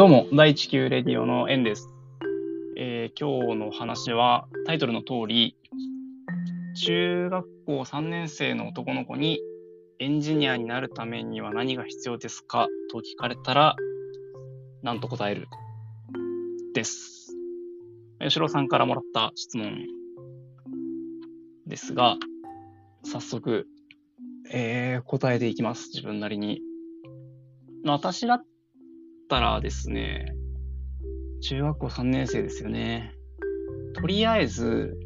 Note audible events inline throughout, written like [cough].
どうも、第地球レディオのエンです、えー今日の話はタイトルの通り、中学校3年生の男の子にエンジニアになるためには何が必要ですか？と聞かれたら、何と答えるです。吉郎さんからもらった質問ですが、早速、えー答えていきます。自分なりに。私だったらですね、中学校3年生ですよね。とりあえず、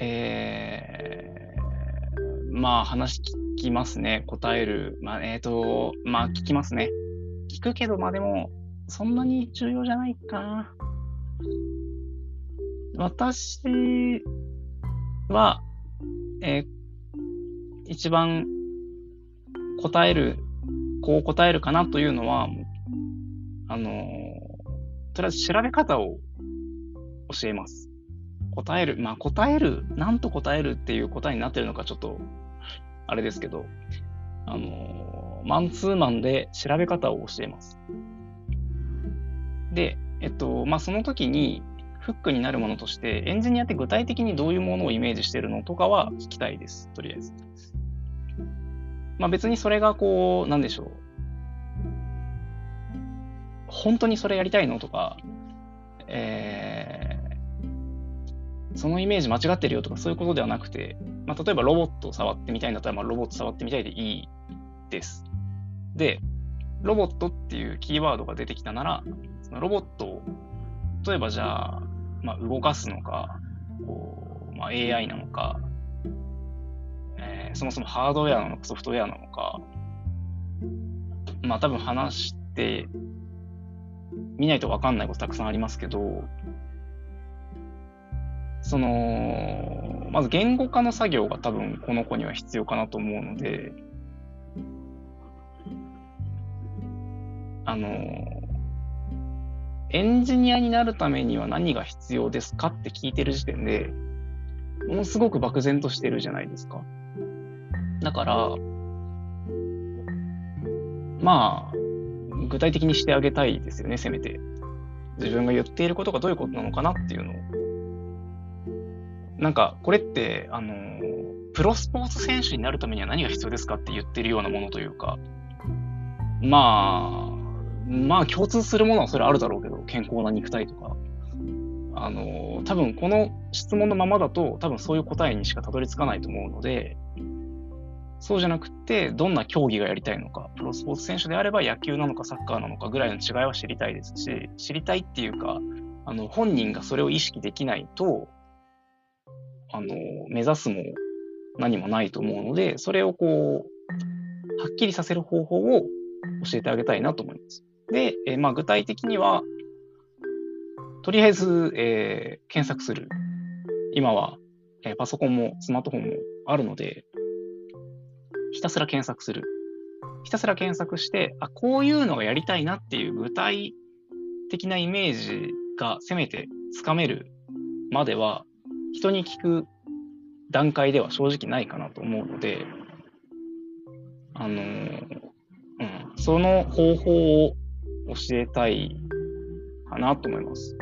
えー、まあ話聞きますね。答える。まあ、えっ、と、まあ聞きますね。聞くけど、まあでも、そんなに重要じゃないかな。私は、えー一番答えるこう答えるかなというのは、あのとりあえず調べ方を教えます。答える、まあ答える、なんと答えるっていう答えになってるのかちょっと、あれですけど、あのマンツーマンで調べ方を教えます。で、えっと、まあその時に、フックになるものとして、エンジニアって具体的にどういうものをイメージしてるのとかは聞きたいです、とりあえず。まあ別にそれがこう、なんでしょう。本当にそれやりたいのとか、えーそのイメージ間違ってるよとかそういうことではなくて、まあ例えばロボットを触ってみたいんだったら、まあロボット触ってみたいでいいです。で、ロボットっていうキーワードが出てきたなら、そのロボットを、例えばじゃあ、まあ動かすのか、こう、まあ AI なのか、そもそもハードウェアなのかソフトウェアなのか、まあ多分話して見ないと分かんないことたくさんありますけど、その、まず言語化の作業が多分この子には必要かなと思うので、あの、エンジニアになるためには何が必要ですかって聞いてる時点で、ものすごく漠然としてるじゃないですか。だから、まあ、具体的にしてあげたいですよね、せめて。自分が言っていることがどういうことなのかなっていうのを。なんか、これって、あの、プロスポーツ選手になるためには何が必要ですかって言ってるようなものというか、まあ、まあ共通するものはそれあるだろうけど、健康な肉体とか。あの、多分この質問のままだと、多分そういう答えにしかたどり着かないと思うので、そうじゃなくて、どんな競技がやりたいのか、プロスポーツ選手であれば野球なのかサッカーなのかぐらいの違いは知りたいですし、知りたいっていうか、あの、本人がそれを意識できないと、あの、目指すも何もないと思うので、それをこう、はっきりさせる方法を教えてあげたいなと思います。で、えまあ具体的には、とりあえず、えー検索する。今は、えーパソコンもスマートフォンもあるので、ひたすら検索する。ひたすら検索して、あ、こういうのがやりたいなっていう具体的なイメージがせめてつかめるまでは、人に聞く段階では正直ないかなと思うので、あのーうん、その方法を教えたいかなと思います。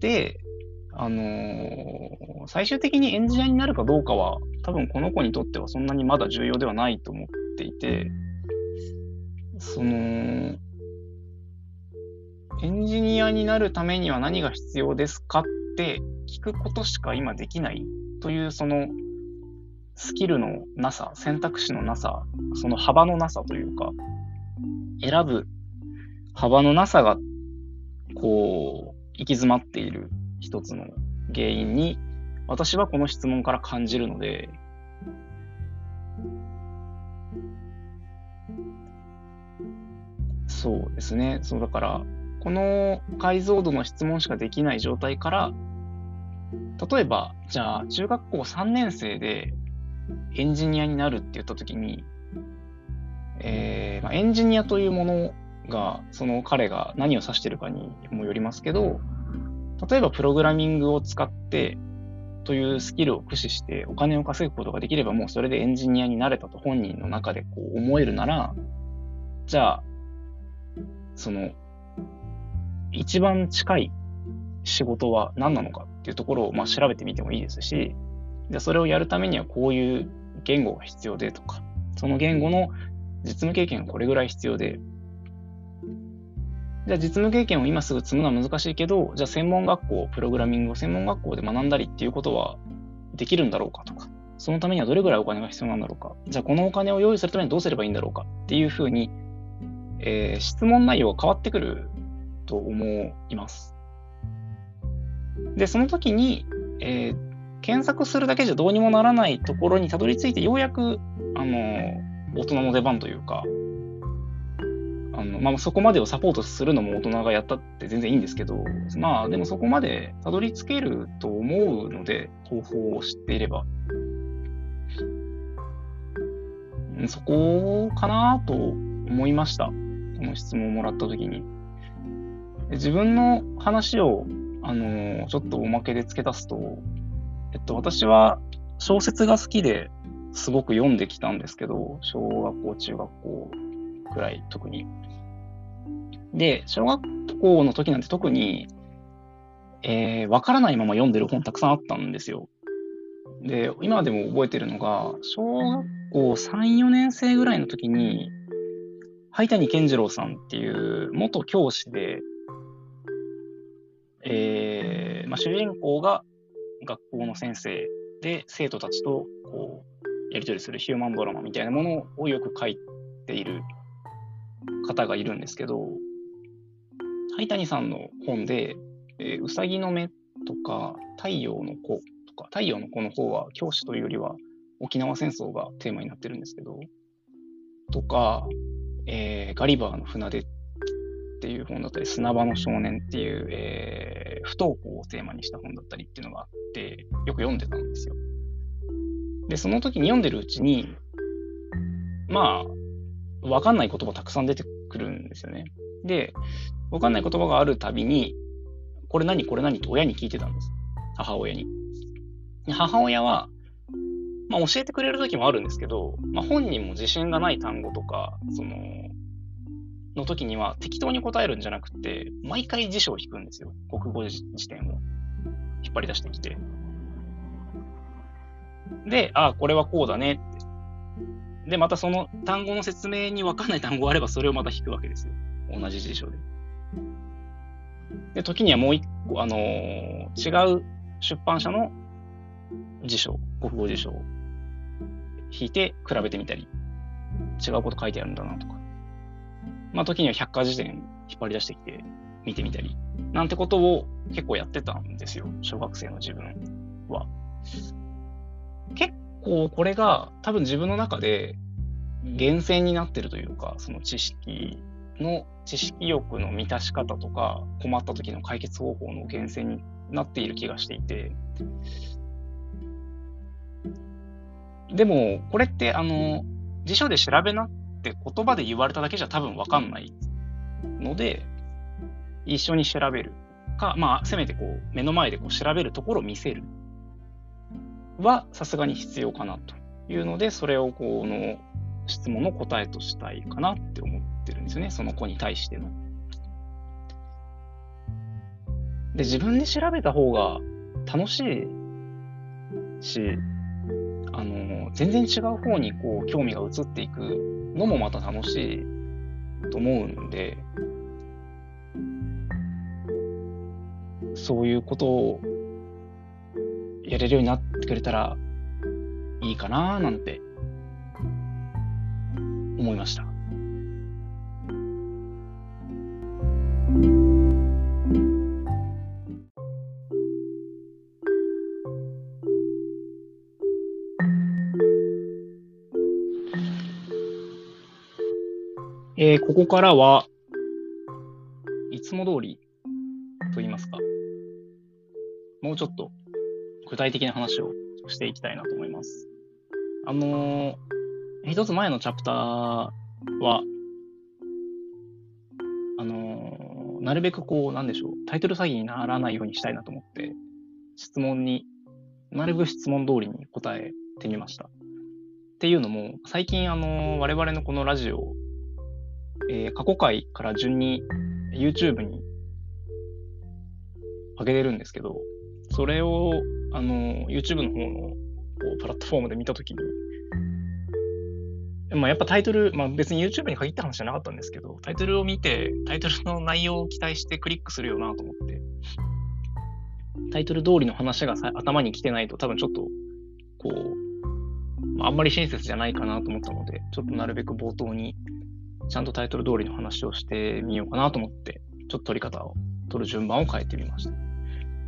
で、あのー最終的にエンジニアになるかどうかは、多分この子にとってはそんなにまだ重要ではないと思っていて、その、エンジニアになるためには何が必要ですかって聞くことしか今できないというそのスキルのなさ、選択肢のなさ、その幅のなさというか、選ぶ幅のなさが、こう、行き詰まっている一つの原因に、私はこの質問から感じるので、そうですね。そうだから、この解像度の質問しかできない状態から、例えば、じゃあ、中学校3年生でエンジニアになるって言ったときに、えーまあ、エンジニアというものが、その彼が何を指してるかにもよりますけど、例えばプログラミングを使ってというスキルを駆使してお金を稼ぐことができればもうそれでエンジニアになれたと本人の中でこう思えるなら、じゃあ、その、一番近い仕事は何なのかっていうところを、まあ、調べてみてもいいですし、でそれをやるためにはこういう言語が必要でとか、その言語の実務経験がこれぐらい必要で、じゃあ実務経験を今すぐ積むのは難しいけど、じゃあ専門学校、プログラミングを専門学校で学んだりっていうことはできるんだろうかとか、そのためにはどれぐらいお金が必要なんだろうか、じゃあこのお金を用意するためにどうすればいいんだろうかっていうふうに、えー、質問内容が変わってくると思います。で、その時に、えー、検索するだけじゃどうにもならないところにたどり着いて、ようやく、あの、大人の出番というか、あの、まあ、そこまでをサポートするのも大人がやったって全然いいんですけど、まあ、でもそこまでたどり着けると思うので、方法を知っていれば。そこかなと思いました。この質問をもらったときに。自分の話を、あのちょっとおまけで付け足すと、えっと、私は小説が好きですごく読んできたんですけど、小学校、中学校くらい特に。で、小学校の時なんて特に、えー、わからないまま読んでる本たくさんあったんですよ。で、今でも覚えてるのが、小学校3、4年生ぐらいの時に、灰谷健次郎さんっていう元教師で、えーまあ、主人公が学校の先生で生徒たちとこうやり取りするヒューマンドラマみたいなものをよく書いている方がいるんですけど、灰谷さんの本で、えー、うさぎの目とか、太陽の子とか、太陽の子の方は教師というよりは沖縄戦争がテーマになってるんですけど、とか、えー、ガリバーの船出っていう本だったり、砂場の少年っていう、えー、不登校をテーマにした本だったりっていうのがあって、よく読んでたんですよ。で、その時に読んでるうちに、まあ、わかんない言葉たくさん出てくるんですよね。で、わかんない言葉があるたびに、これ何これ何って親に聞いてたんです。母親に。母親は、まあ、教えてくれる時もあるんですけど、まあ、本人も自信がない単語とか、その、の時には適当に答えるんじゃなくて、毎回辞書を引くんですよ。国語辞典を引っ張り出してきて。で、ああ、これはこうだねって。で、またその単語の説明に分かんない単語があれば、それをまた引くわけですよ。同じ辞書で。で、時にはもう一個、あのー、違う出版社の辞書、国語辞書を引いて比べてみたり、違うこと書いてあるんだなとか。まあ、時には百科事典引っ張り出してきて見てみたり、なんてことを結構やってたんですよ。小学生の自分は。結構これが多分自分の中で厳選になってるというか、その知識の知識欲の満たし方とか、困った時の解決方法の源泉になっている気がしていて、でも、これって、あの、辞書で調べなって言葉で言われただけじゃ多分わかんないので、一緒に調べるか、まあ、せめてこう、目の前でこう調べるところを見せるは、さすがに必要かなというので、それをこの質問の答えとしたいかなって思ってるんですよね、その子に対しての。で、自分で調べた方が楽しいし、あの、全然違う方にこう興味が移っていくのもまた楽しいと思うんで、そういうことをやれるようになってくれたらいいかななんて思いました。えー、ここからは、いつも通りと言いますか、もうちょっと具体的な話をしていきたいなと思います。あのー一つ前のチャプターは、あのー、なるべくこう、なんでしょう、タイトル詐欺にならないようにしたいなと思って、質問に、なるべく質問通りに答えてみました。っていうのも、最近、あのー、我々のこのラジオえー、過去回から順に YouTube に上げてるんですけど、それを、あの、YouTube の方のこうプラットフォームで見たときに、まあ、やっぱタイトル、まあ、別に YouTube に限った話じゃなかったんですけど、タイトルを見て、タイトルの内容を期待してクリックするよなと思って、タイトル通りの話が頭に来てないと多分ちょっと、こう、まあ、あんまり親切じゃないかなと思ったので、ちょっとなるべく冒頭にちゃんとタイトル通りの話をしてみようかなと思って、ちょっと取り方を、取る順番を変えてみました。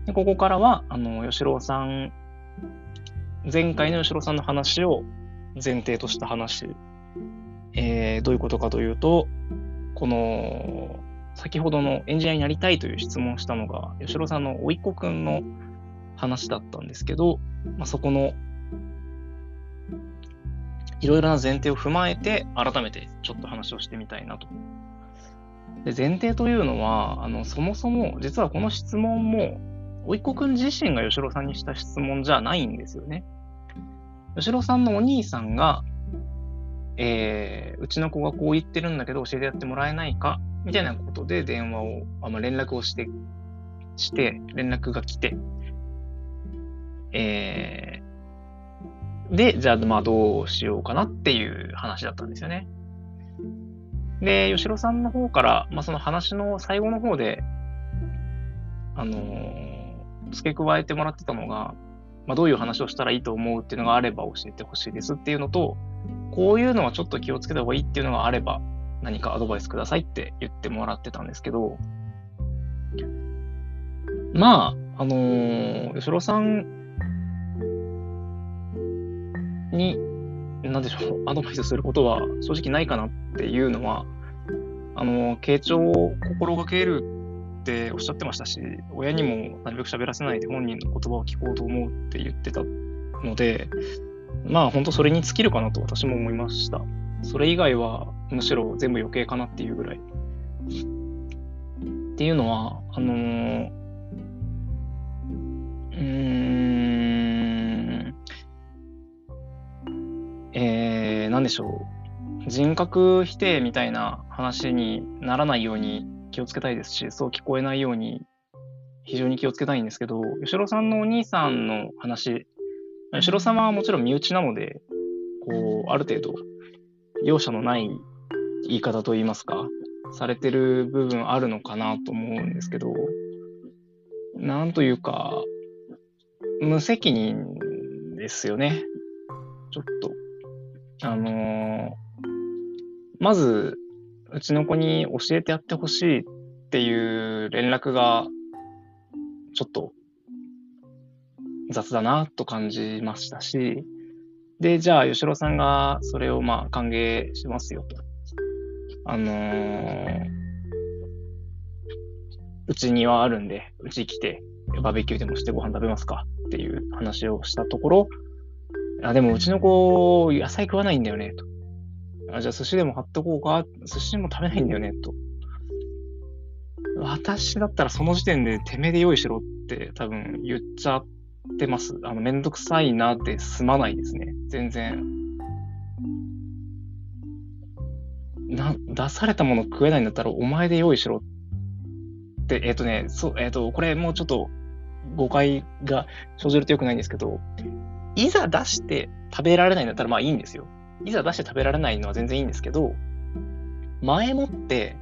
でここからは、あの、吉郎さん、前回の吉郎さんの話を前提とした話、えー、どういうことかというと、この、先ほどのエンジニアになりたいという質問をしたのが、吉郎さんの甥っ子くんの話だったんですけど、まあ、そこのいろいろな前提を踏まえて、改めてちょっと話をしてみたいなと。で前提というのは、あのそもそも、実はこの質問も、甥っ子くん自身が吉郎さんにした質問じゃないんですよね。吉郎さんのお兄さんが、えー、うちの子がこう言ってるんだけど教えてやってもらえないかみたいなことで電話を、あの連絡をして、して、連絡が来て、えで、じゃあまあどうしようかなっていう話だったんですよね。で、吉野さんの方から、まあその話の最後の方で、あのー、付け加えてもらってたのが、まあどういう話をしたらいいと思うっていうのがあれば教えてほしいですっていうのと、こういうのはちょっと気をつけた方がいいっていうのがあれば、何かアドバイスくださいって言ってもらってたんですけど、まあ、あのー、吉野さんに、なんでしょう、アドバイスすることは正直ないかなっていうのは、あの、傾聴を心がけるっておっしゃってましたし、親にもなるべく喋らせないで本人の言葉を聞こうと思うって言ってたので、まあ本当それに尽きるかなと私も思いました。それ以外はむしろ全部余計かなっていうぐらい。っていうのは、あのー、うん、えー、なんでしょう。人格否定みたいな話にならないように気をつけたいですし、そう聞こえないように非常に気をつけたいんですけど、吉郎さんのお兄さんの話、吉郎様はもちろん身内なので、こう、ある程度、容赦のない言い方といいますか、されてる部分あるのかなと思うんですけど、なんというか、無責任ですよね。ちょっと。あの、まず、うちの子に教えてやってほしいっていう連絡が、ちょっと雑だなと感じましたし、で、じゃあ、吉郎さんがそれをまあ歓迎しますよと。あのー、うちにはあるんで、うち来て、バーベキューでもしてご飯食べますかっていう話をしたところ、あ、でもうちの子、野菜食わないんだよね、と。あ、じゃあ寿司でも買っとこうか。寿司でも食べないんだよね、と。私だったらその時点でてめえで用意しろって多分言っちゃってます。あの、めんどくさいなって済まないですね。全然。な、出されたもの食えないんだったらお前で用意しろって、えっ、ー、とね、そう、えっ、ー、と、これもうちょっと誤解が生じると良くないんですけど、いざ出して食べられないんだったらまあいいんですよ。いざ出して食べられないのは全然いいんですけど、前もって、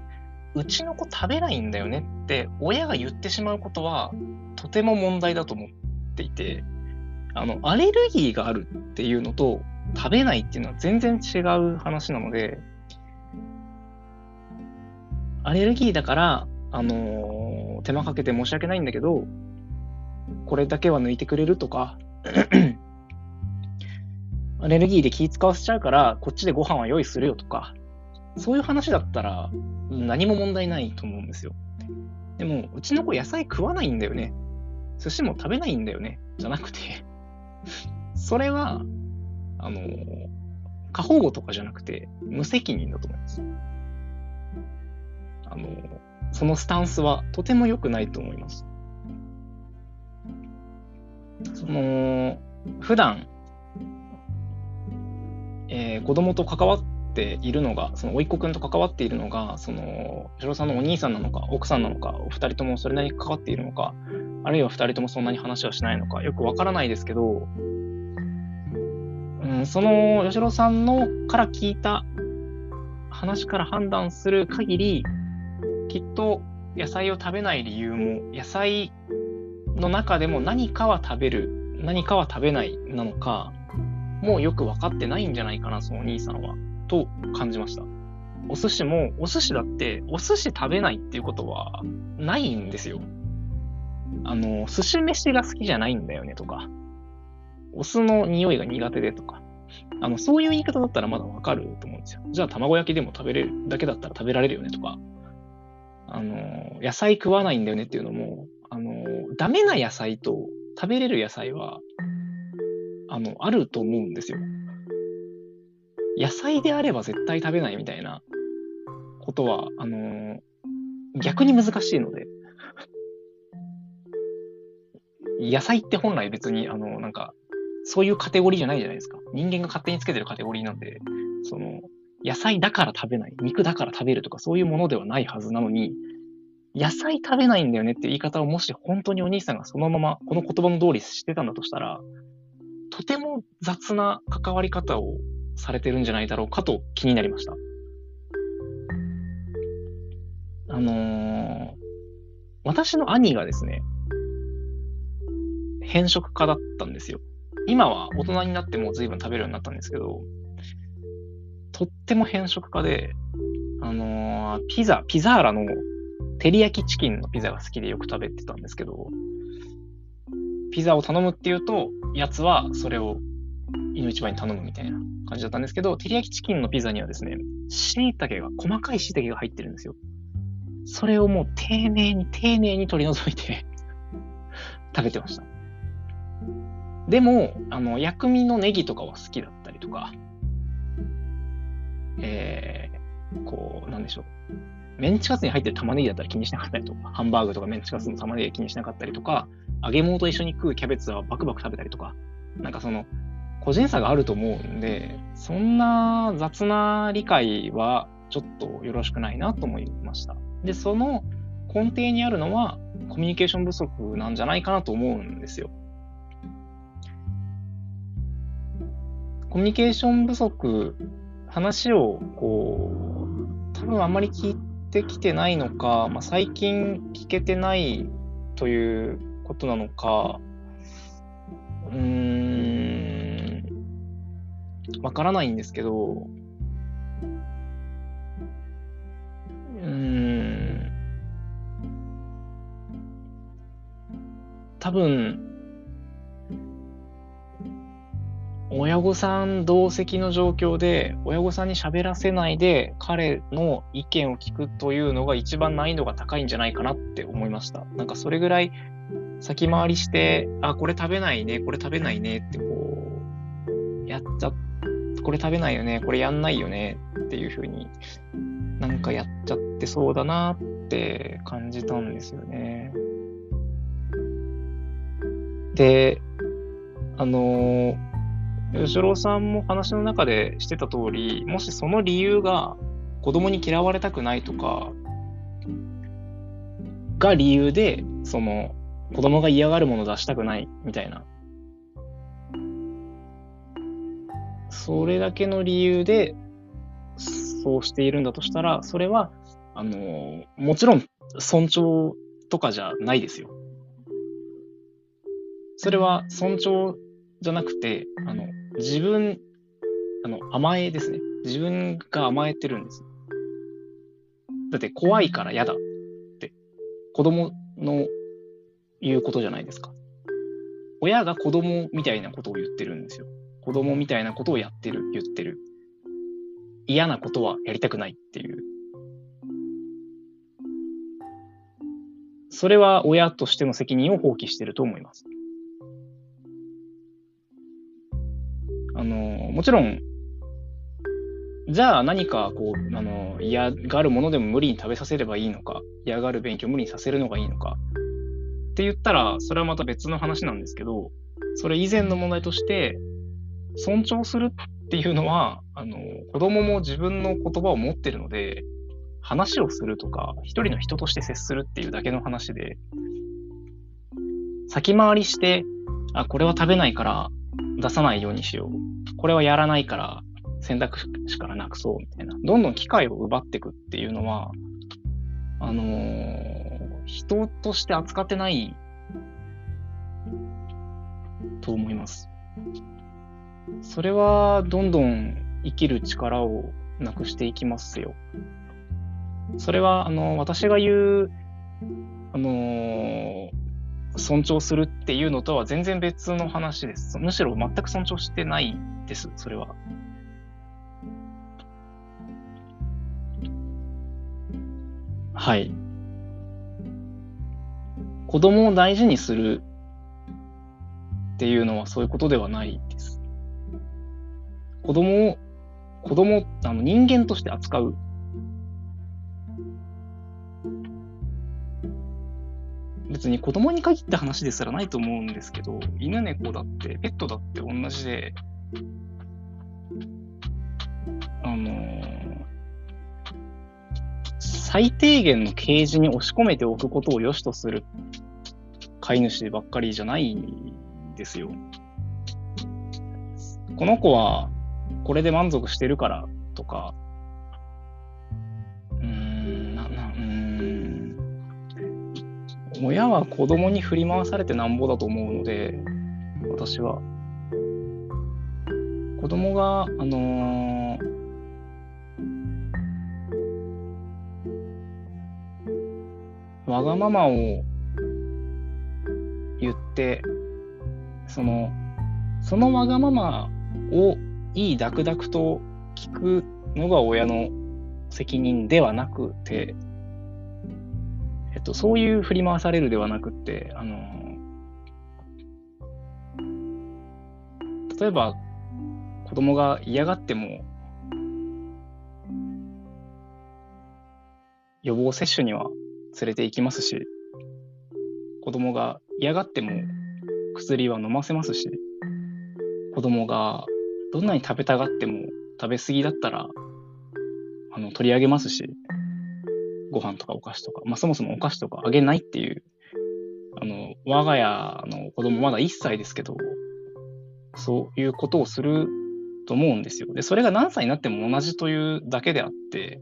うちの子食べないんだよねって親が言ってしまうことはとても問題だと思っていて、あの、アレルギーがあるっていうのと食べないっていうのは全然違う話なので、アレルギーだから、あのー、手間かけて申し訳ないんだけど、これだけは抜いてくれるとかアレルギーで気使わせちゃうから、こっちでご飯は用意するよとか、そういう話だったら何も問題ないと思うんですよ。でも、うちの子野菜食わないんだよね。寿司も食べないんだよね。じゃなくて [laughs] それは、あの、過保護とかじゃなくて、無責任だと思います。あの、そのスタンスはとても良くないと思います。その、普段えー、子供と関わっているのが、その甥っ子くんと関わっているのが、その、吉郎さんのお兄さんなのか、奥さんなのか、お二人ともそれなりに関わっているのか、あるいは二人ともそんなに話はしないのか、よくわからないですけど、うん、その吉郎さんのから聞いた話から判断する限り、きっと野菜を食べない理由も、野菜の中でも何かは食べる、何かは食べないなのか、もうよく分かってないんじゃないかな、そのお兄さんは。と感じました。お寿司も、お寿司だって、お寿司食べないっていうことはないんですよ。あの、寿司飯が好きじゃないんだよねとか、お酢の匂いが苦手でとか、あの、そういう言い方だったらまだわかると思うんですよ。じゃあ卵焼きでも食べれるだけだったら食べられるよねとか、あの、野菜食わないんだよねっていうのも、あの、ダメな野菜と食べれる野菜は、あの、あると思うんですよ。野菜であれば絶対食べないみたいなことは、あの、逆に難しいので、野菜って本来別に、あの、なんか、そういうカテゴリーじゃないじゃないですか。人間が勝手につけてるカテゴリーなんで、その、野菜だから食べない、肉だから食べるとかそういうものではないはずなのに、野菜食べないんだよねって言い方をもし本当にお兄さんがそのままこの言葉の通りしてたんだとしたら、とても雑な関わり方をされてるんじゃないだろうかと気になりました。あのー、私の兄がですね、偏食家だったんですよ。今は大人になっても随分食べるようになったんですけど、とっても偏食家で、あのー、ピザ、ピザーラの照り焼きチキンのピザが好きでよく食べてたんですけど、ピザを頼むっていうと、やつはそれを犬一番に頼むみたいな感じだったんですけど、照り焼きチキンのピザにはですね、椎茸が、細かい椎茸が入ってるんですよ。それをもう丁寧に丁寧に取り除いて [laughs] 食べてました。でも、あの、薬味のネギとかは好きだったりとか、えー、こう、なんでしょう。メンチカツに入ってる玉ねぎだったら気にしなかったりとか、[laughs] ハンバーグとかメンチカツの玉ねぎ気にしなかったりとか、揚げ物と一緒に食うキャベツはバクバク食べたりとか、なんかその、個人差があると思うんで、そんな雑な理解はちょっとよろしくないなと思いました。で、その根底にあるのはコミュニケーション不足なんじゃないかなと思うんですよ。コミュニケーション不足、話をこう、多分あんまり聞いてきてないのか、まあ、最近聞けてないということなのか、うーん、わからないんですけど、うーん、多分、親御さん同席の状況で、親御さんに喋らせないで、彼の意見を聞くというのが一番難易度が高いんじゃないかなって思いました。なんかそれぐらい先回りして、あ、これ食べないね、これ食べないねってこう、やっちゃ、これ食べないよね、これやんないよねっていうふうになんかやっちゃってそうだなって感じたんですよね。で、あのー吉郎さんも話の中でしてた通り、もしその理由が子供に嫌われたくないとか、が理由で、その、子供が嫌がるものを出したくないみたいな。それだけの理由で、そうしているんだとしたら、それは、あの、もちろん尊重とかじゃないですよ。それは尊重じゃなくて、あの、自分、あの、甘えですね。自分が甘えてるんです。だって怖いから嫌だって子供の言うことじゃないですか。親が子供みたいなことを言ってるんですよ。子供みたいなことをやってる、言ってる。嫌なことはやりたくないっていう。それは親としての責任を放棄してると思います。もちろん、じゃあ何かこう、あの、嫌がるものでも無理に食べさせればいいのか、嫌がる勉強を無理にさせるのがいいのか、って言ったら、それはまた別の話なんですけど、それ以前の問題として、尊重するっっていうのは、あの、子供も自分の言葉を持ってるので、話をするとか、一人の人として接するっていうだけの話で、先回りして、あ、これは食べないから出さないようにしよう。これはやらないから選択肢からなくそうみたいな。どんどん機会を奪っていくっていうのは、あのー、人として扱ってないと思います。それはどんどん生きる力をなくしていきますよ。それは、あの、私が言う、あの尊重するっていうのとは全然別の話です。むしろ全く尊重してないです、それは。はい。子供を大事にするっていうのはそういうことではないです。子供を、子供、あの人間として扱う。別に子供に限った話ですらないと思うんですけど、犬猫だって、ペットだって同じで、あのー、最低限のケージに押し込めておくことを良しとする飼い主ばっかりじゃないんですよ。この子はこれで満足してるからとか、親は子供に振り回されてなんぼだと思うので、私は。子供が、あのー、わがままを言って、その、そのわがままをいいダクダクと聞くのが親の責任ではなくて、えっと、そういう振り回されるではなくて、あの、例えば子供が嫌がっても、予防接種には連れて行きますし、子供が嫌がっても薬は飲ませますし、子供がどんなに食べたがっても食べ過ぎだったら、あの、取り上げますし、ご飯とかお菓子とか、まあ、そもそもお菓子とかあげないっていう、あの、我が家の子供まだ1歳ですけど、そういうことをすると思うんですよ。で、それが何歳になっても同じというだけであって、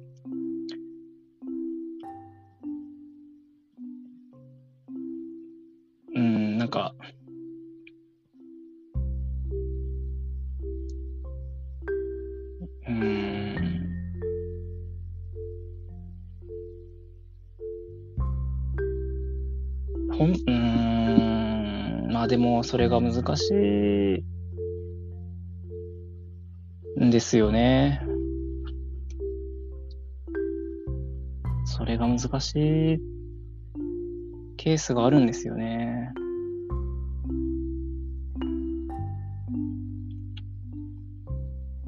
それが難しいんですよね。それが難しいケースがあるんですよね。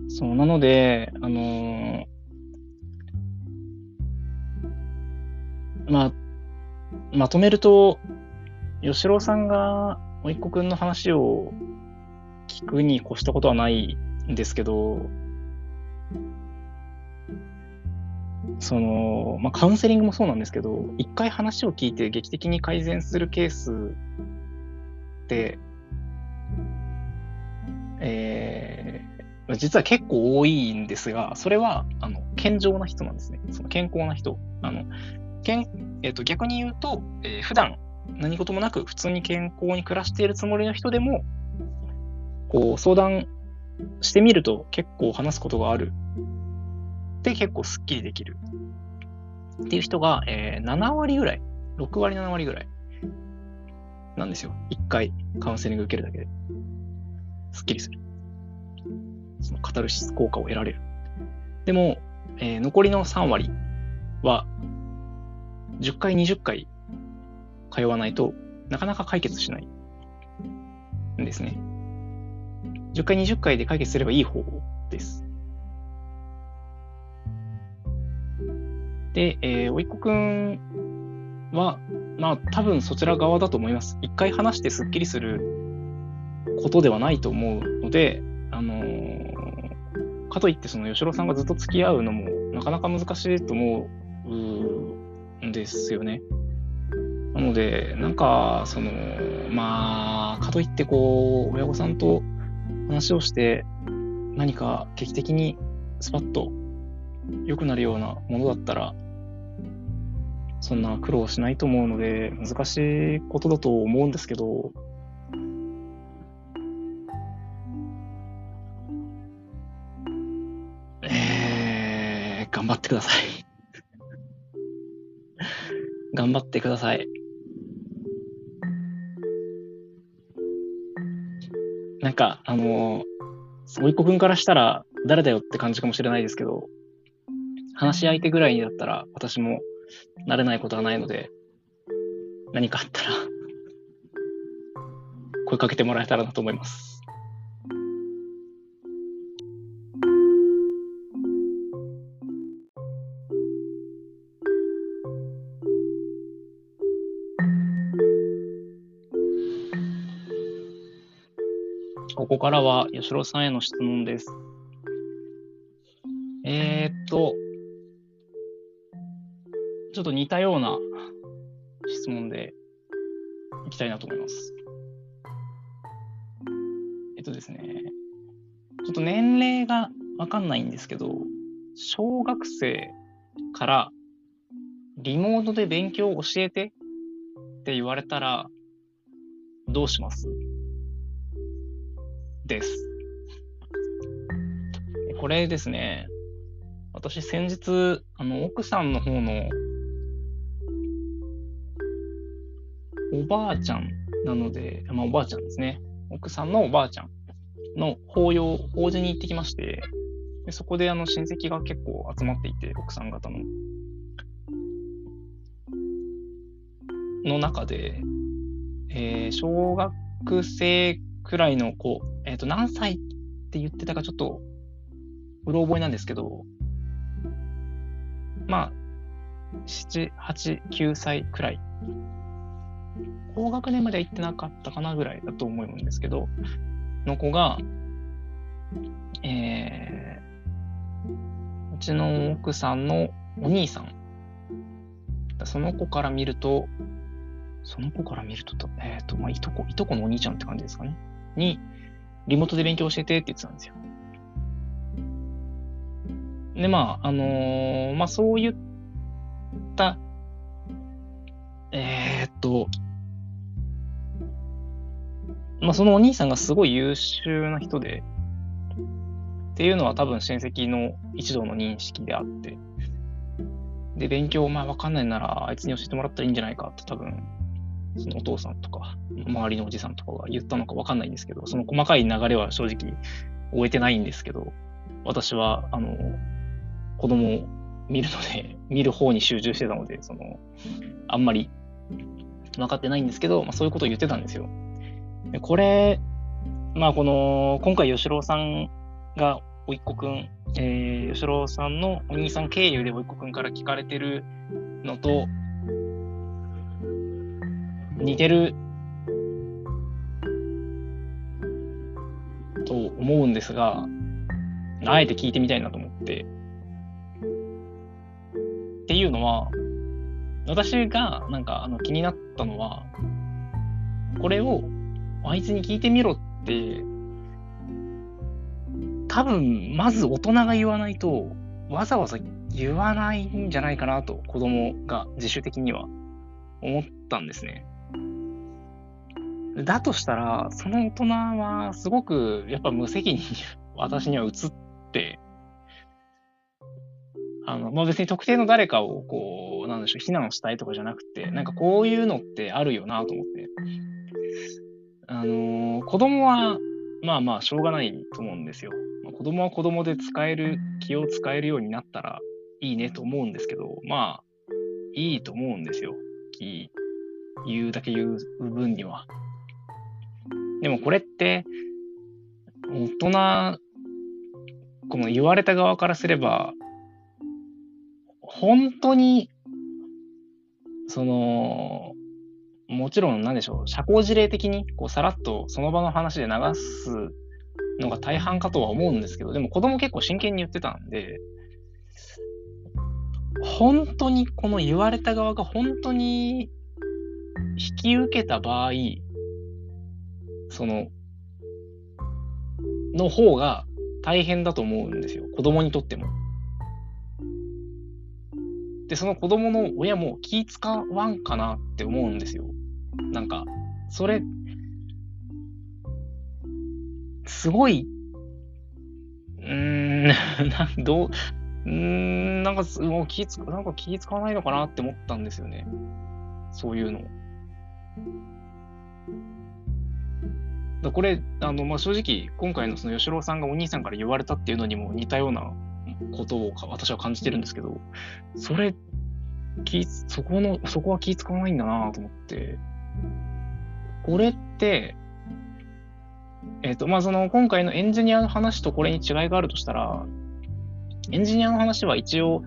そう、なので、あのー、まあ、まとめると、吉郎さんが、おいっ子くんの話を聞くに越したことはないんですけど、その、まあ、カウンセリングもそうなんですけど、一回話を聞いて劇的に改善するケースって、えー、実は結構多いんですが、それは、あの、健常な人なんですね。その健康な人。あの、けんえーと、逆に言うと、えー、普段何事もなく普通に健康に暮らしているつもりの人でも、こう相談してみると結構話すことがある。で、結構スッキリできる。っていう人が、えー、7割ぐらい、6割、7割ぐらいなんですよ。1回カウンセリング受けるだけで。スッキリする。そのカタルシス効果を得られる。でも、えー、残りの3割は、10回、20回通わないとなかなか解決しないんですね。10回、20回で解決すればいい方法です。で、えー、おいっ子くんは、まあ多分そちら側だと思います。一回話してスッキリすることではないと思うので、あのー、かといってその吉郎さんがずっと付き合うのもなかなか難しいと思うんですよね。なので、なんか、その、まあ、かといってこう、親御さんと話をして、何か劇的にスパッと良くなるようなものだったら、そんな苦労しないと思うので、難しいことだと思うんですけど、えー、頑張ってください。[laughs] 頑張ってください。なんか、あのー、おいっ子君からしたら誰だよって感じかもしれないですけど、話し相手ぐらいだったら私も慣れないことはないので、何かあったら声かけてもらえたらなと思います。ここからは吉郎さんへの質問です。えー、っと、ちょっと似たような質問でいきたいなと思います。えっとですね、ちょっと年齢がわかんないんですけど、小学生からリモートで勉強を教えてって言われたらどうします？です。これですね、私先日、あの、奥さんの方のおばあちゃんなので、まあ、おばあちゃんですね。奥さんのおばあちゃんの法要、法事に行ってきまして、でそこであの親戚が結構集まっていて、奥さん方の。の中で、えー、小学生くらいの子、えっ、ー、と、何歳って言ってたかちょっと、うろ覚えなんですけど、まあ、7、8、9歳くらい高学年までは行ってなかったかなぐらいだと思うんですけど、の子が、えー、うちの奥さんのお兄さん。その子から見ると、その子から見ると、えっ、ー、と、まあ、いとこ、いとこのお兄ちゃんって感じですかね。に、リモートで勉強教えてって言ってたんですよ。で、まあ、あのー、まあ、そういった、えー、っと、まあ、そのお兄さんがすごい優秀な人で、っていうのは多分親戚の一同の認識であって、で、勉強、まあわかんないなら、あいつに教えてもらったらいいんじゃないかって多分、そのお父さんとか、周りのおじさんとかが言ったのかわかんないんですけど、その細かい流れは正直終えてないんですけど、私は、あの、子供を見るので、[laughs] 見る方に集中してたので、その、あんまり分かってないんですけど、まあ、そういうことを言ってたんですよ。でこれ、まあこの、今回吉郎さんがおいっ子くん、えー、吉郎さんのお兄さん経由でおいっ子くんから聞かれてるのと、似てると思うんですが、あえて聞いてみたいなと思って。っていうのは、私がなんかあの気になったのは、これをあいつに聞いてみろって、多分、まず大人が言わないと、わざわざ言わないんじゃないかなと、子供が自主的には思ったんですね。だとしたら、その大人はすごくやっぱ無責任に私には映って、あの、まあ、別に特定の誰かをこう、なんでしょう、非難したいとかじゃなくて、なんかこういうのってあるよなと思って。あのー、子供は、まあまあ、しょうがないと思うんですよ。まあ、子供は子供で使える、気を使えるようになったらいいねと思うんですけど、まあ、いいと思うんですよ。気、言うだけ言う分には。でもこれって、大人、この言われた側からすれば、本当に、その、もちろん、なんでしょう、社交辞令的に、こう、さらっとその場の話で流すのが大半かとは思うんですけど、でも子供結構真剣に言ってたんで、本当にこの言われた側が本当に引き受けた場合、その、の方が大変だと思うんですよ。子供にとっても。で、その子供の親も気使わんかなって思うんですよ。なんか、それ、すごい、うーん、[laughs] などう、うーん、なんか、もう気つ、なんか気使わないのかなって思ったんですよね。そういうの。だこれ、あの、まあ、正直、今回のその吉郎さんがお兄さんから言われたっていうのにも似たようなことを私は感じてるんですけど、それ、気、そこの、そこは気使わないんだなと思って、これって、えっ、ー、と、まあ、その、今回のエンジニアの話とこれに違いがあるとしたら、エンジニアの話は一応、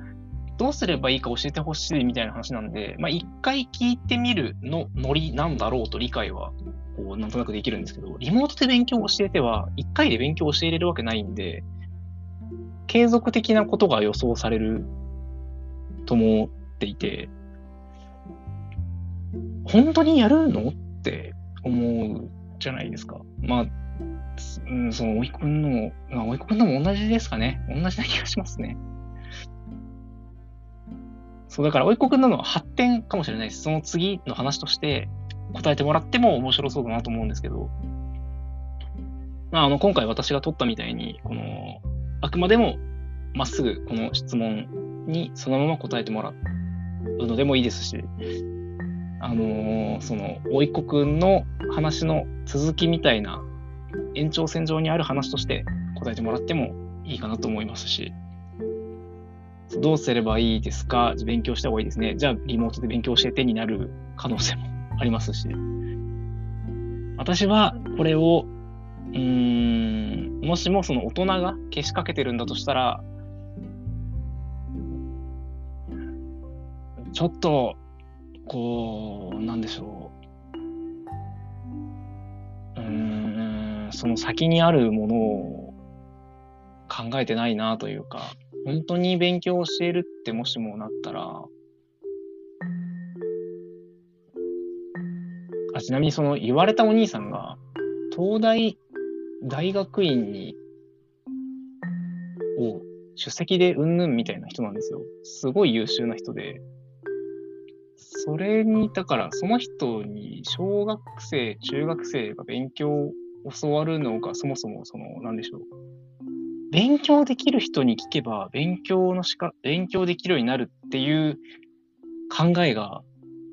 どうすればいいか教えてほしいみたいな話なんで、まあ、一回聞いてみるのノリなんだろうと理解は、こう、なんとなくできるんですけど、リモートで勉強を教えては、一回で勉強を教えれるわけないんで、継続的なことが予想されると思っていて、本当にやるのって思うじゃないですか。まあ、うん、その、おいくんの、まあ、おいくんのも同じですかね。同じな気がしますね。そう、だから、おいこくんののは発展かもしれないです。その次の話として答えてもらっても面白そうだなと思うんですけど、まあ、あの、今回私が取ったみたいに、この、あくまでも、まっすぐこの質問にそのまま答えてもらうのでもいいですし、あのー、その、おいこくんの話の続きみたいな延長線上にある話として答えてもらってもいいかなと思いますし、どうすればいいですか？勉強した方がいいですね。じゃあ、リモートで勉強教えてになる可能性も。ありますし。私はこれを、うーん、もしもその大人がけしかけてるんだとしたら、ちょっと、こう、なんでしょう。うん、その先にあるものを考えてないなというか、本当に勉強を教えるってもしもなったら、あちなみにその言われたお兄さんが、東大大学院に、を出席でうんぬんみたいな人なんですよ。すごい優秀な人で。それに、だから、その人に小学生、中学生が勉強を教わるのがそもそも、その、なんでしょう。勉強できる人に聞けば、勉強のしか、勉強できるようになるっていう考えが、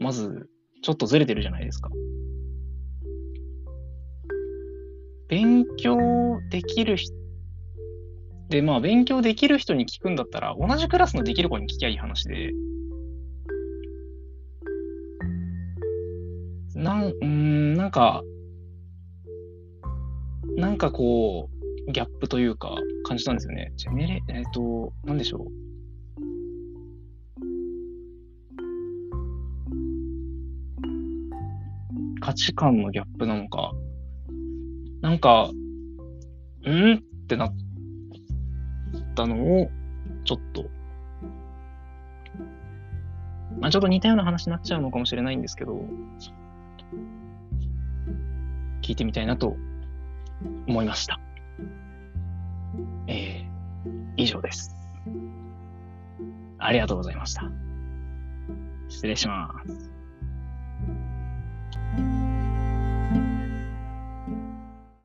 まず、ちょっとずれてるじゃないですか。勉強できる人、で、まあ、勉強できる人に聞くんだったら、同じクラスのできる子に聞きゃいい話で、なん、うん、なんか、なんかこう、ギャップというか、感じたんですよね。ジェネレ、えっ、ー、と、なんでしょう。値観のギャップなのか、なんか、んってなったのを、ちょっと、まあちょっと似たような話になっちゃうのかもしれないんですけど、聞いてみたいなと思いました。えー、以上です。ありがとうございました。失礼します。